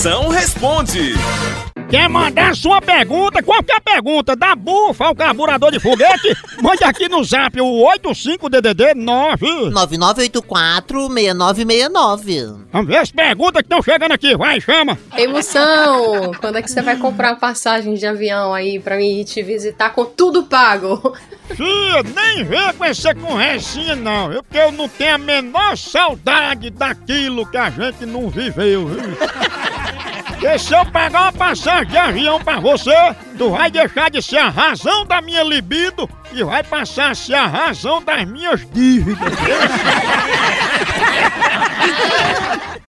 Moção responde. Quer mandar sua pergunta, qualquer pergunta, da bufa ao carburador de foguete? Mande aqui no zap o 85DDD 9. 9984-6969. Vamos ver as perguntas que estão chegando aqui, vai, chama. Emoção! Quando é que você vai comprar passagem de avião aí pra mim ir te visitar com tudo pago? Fia, nem vê com essa conversinha não, viu? Porque eu não tenho a menor saudade daquilo que a gente não viveu, viu? Porque se eu pagar uma passagem de avião pra você, tu vai deixar de ser a razão da minha libido e vai passar a ser a razão das minhas dívidas.